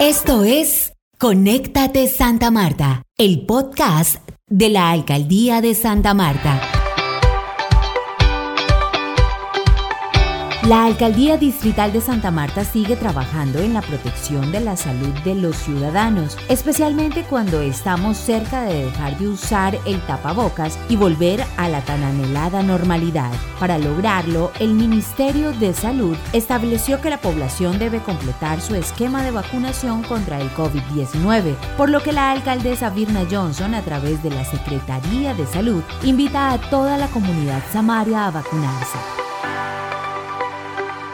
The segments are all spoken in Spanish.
Esto es Conéctate Santa Marta, el podcast de la Alcaldía de Santa Marta. La Alcaldía Distrital de Santa Marta sigue trabajando en la protección de la salud de los ciudadanos, especialmente cuando estamos cerca de dejar de usar el tapabocas y volver a la tan anhelada normalidad. Para lograrlo, el Ministerio de Salud estableció que la población debe completar su esquema de vacunación contra el COVID-19, por lo que la alcaldesa Virna Johnson, a través de la Secretaría de Salud, invita a toda la comunidad samaria a vacunarse.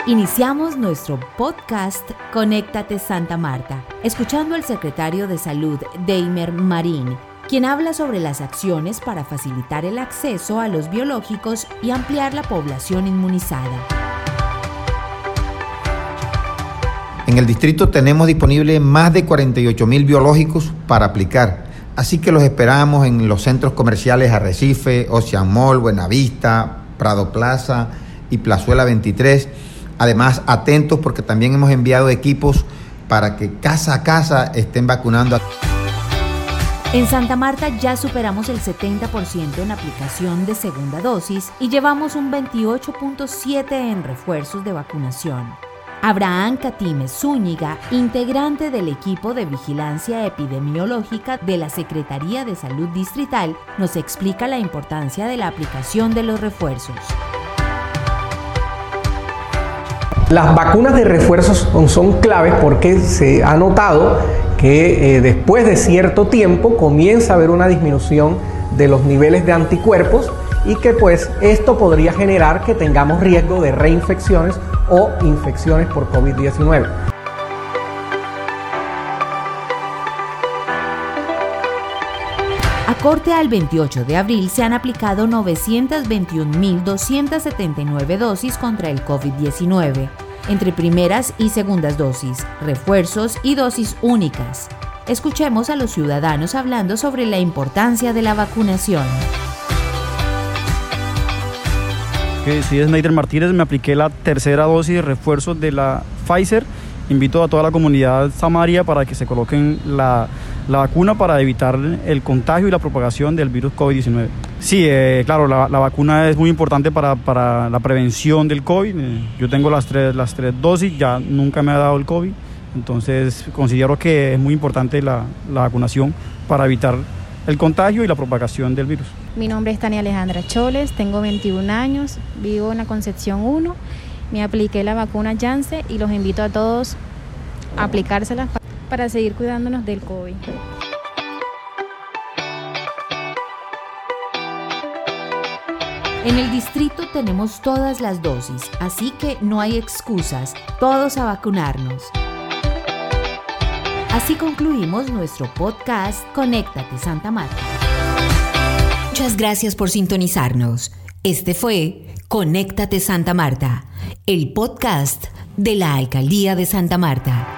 Iniciamos nuestro podcast Conéctate Santa Marta, escuchando al secretario de Salud, Deimer Marín, quien habla sobre las acciones para facilitar el acceso a los biológicos y ampliar la población inmunizada. En el distrito tenemos disponible más de 48 mil biológicos para aplicar, así que los esperamos en los centros comerciales Arrecife, Ocean Mall, Buenavista, Prado Plaza y Plazuela 23 Además, atentos porque también hemos enviado equipos para que casa a casa estén vacunando. En Santa Marta ya superamos el 70% en aplicación de segunda dosis y llevamos un 28.7% en refuerzos de vacunación. Abraham Catime Zúñiga, integrante del equipo de vigilancia epidemiológica de la Secretaría de Salud Distrital, nos explica la importancia de la aplicación de los refuerzos. Las vacunas de refuerzo son, claves porque se ha notado que eh, después de cierto tiempo comienza a haber una disminución de los niveles de anticuerpos y que pues esto podría generar que tengamos riesgo de reinfecciones o infecciones por COVID-19. A corte al 28 de abril se han aplicado 921.279 dosis contra el COVID-19, entre primeras y segundas dosis, refuerzos y dosis únicas. Escuchemos a los ciudadanos hablando sobre la importancia de la vacunación. Sí, es Neider Martínez, me apliqué la tercera dosis de refuerzo de la Pfizer. Invito a toda la comunidad samaria para que se coloquen la la vacuna para evitar el contagio y la propagación del virus COVID-19. Sí, eh, claro, la, vacuna es muy importante para, la prevención del COVID. Eh, yo tengo las tres, las tres dosis, ya nunca me ha dado el COVID, entonces considero que es muy importante la, vacunación para evitar el contagio y la propagación del virus. Mi nombre es Tania Alejandra Choles, tengo 21 años, vivo en la Concepción 1, me apliqué la vacuna Janssen y los invito a todos a aplicárselas para seguir cuidándonos del COVID. En el distrito tenemos todas las dosis, así que no hay excusas, todos a vacunarnos. Así concluimos nuestro podcast Conéctate Santa Marta. Muchas gracias por sintonizarnos. Este fue Conéctate Santa Marta, el podcast de la Alcaldía de Santa Marta.